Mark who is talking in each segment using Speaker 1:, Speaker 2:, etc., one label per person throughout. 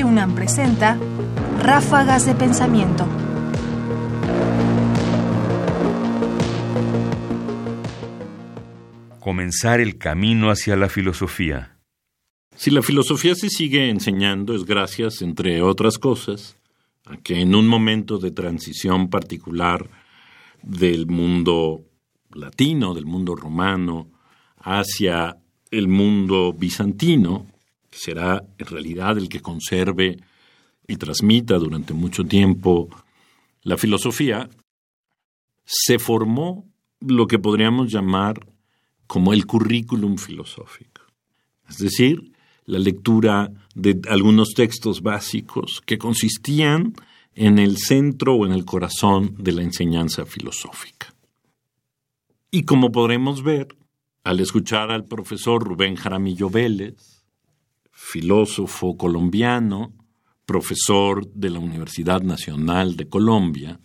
Speaker 1: Radio UNAM presenta Ráfagas de Pensamiento.
Speaker 2: Comenzar el camino hacia la filosofía.
Speaker 3: Si la filosofía se sigue enseñando es gracias, entre otras cosas, a que en un momento de transición particular del mundo latino, del mundo romano, hacia el mundo bizantino, que será en realidad el que conserve y transmita durante mucho tiempo la filosofía, se formó lo que podríamos llamar como el currículum filosófico. Es decir, la lectura de algunos textos básicos que consistían en el centro o en el corazón de la enseñanza filosófica. Y como podremos ver, al escuchar al profesor Rubén Jaramillo Vélez, filósofo colombiano, profesor de la Universidad Nacional de Colombia,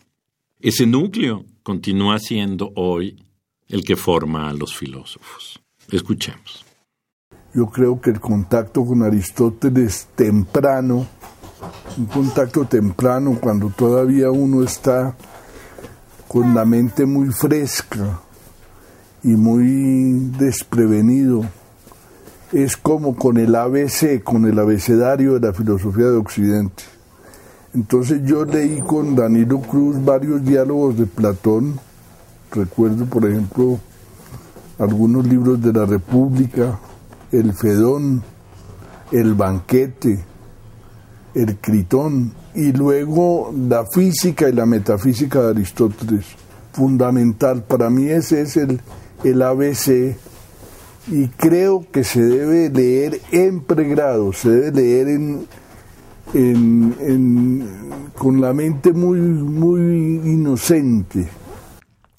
Speaker 3: ese núcleo continúa siendo hoy el que forma a los filósofos. Escuchemos.
Speaker 4: Yo creo que el contacto con Aristóteles temprano, un contacto temprano cuando todavía uno está con la mente muy fresca, y muy desprevenido. Es como con el ABC, con el abecedario de la filosofía de Occidente. Entonces yo leí con Danilo Cruz varios diálogos de Platón. Recuerdo, por ejemplo, algunos libros de la República, El Fedón, El Banquete, El Critón, y luego la física y la metafísica de Aristóteles. Fundamental, para mí ese es el, el ABC y creo que se debe leer en pregrado, se debe leer en, con la mente muy, muy inocente.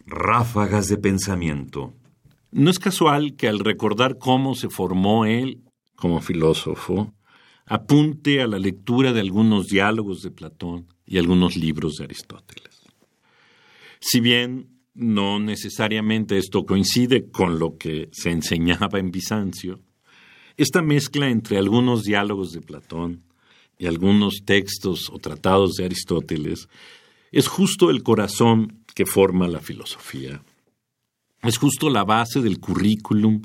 Speaker 2: Ráfagas de pensamiento.
Speaker 3: No es casual que al recordar cómo se formó él como filósofo, apunte a la lectura de algunos diálogos de Platón y algunos libros de Aristóteles. Si bien no necesariamente esto coincide con lo que se enseñaba en Bizancio. Esta mezcla entre algunos diálogos de Platón y algunos textos o tratados de Aristóteles es justo el corazón que forma la filosofía. Es justo la base del currículum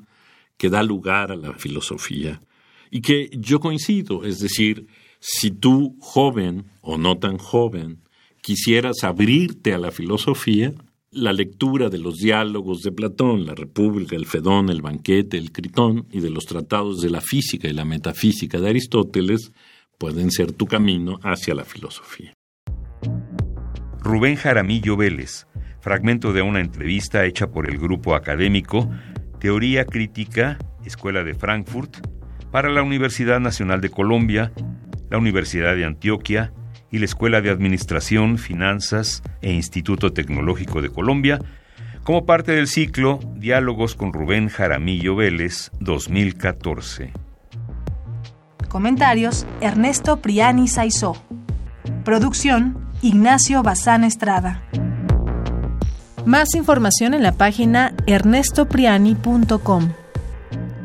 Speaker 3: que da lugar a la filosofía y que yo coincido, es decir, si tú, joven o no tan joven, quisieras abrirte a la filosofía, la lectura de los diálogos de Platón, la República, el Fedón, el Banquete, el Critón y de los tratados de la física y la metafísica de Aristóteles pueden ser tu camino hacia la filosofía.
Speaker 2: Rubén Jaramillo Vélez, fragmento de una entrevista hecha por el grupo académico Teoría Crítica, Escuela de Frankfurt, para la Universidad Nacional de Colombia, la Universidad de Antioquia, y la Escuela de Administración, Finanzas e Instituto Tecnológico de Colombia, como parte del ciclo Diálogos con Rubén Jaramillo Vélez 2014.
Speaker 1: Comentarios: Ernesto Priani Saizó. Producción: Ignacio Bazán Estrada. Más información en la página ernestopriani.com.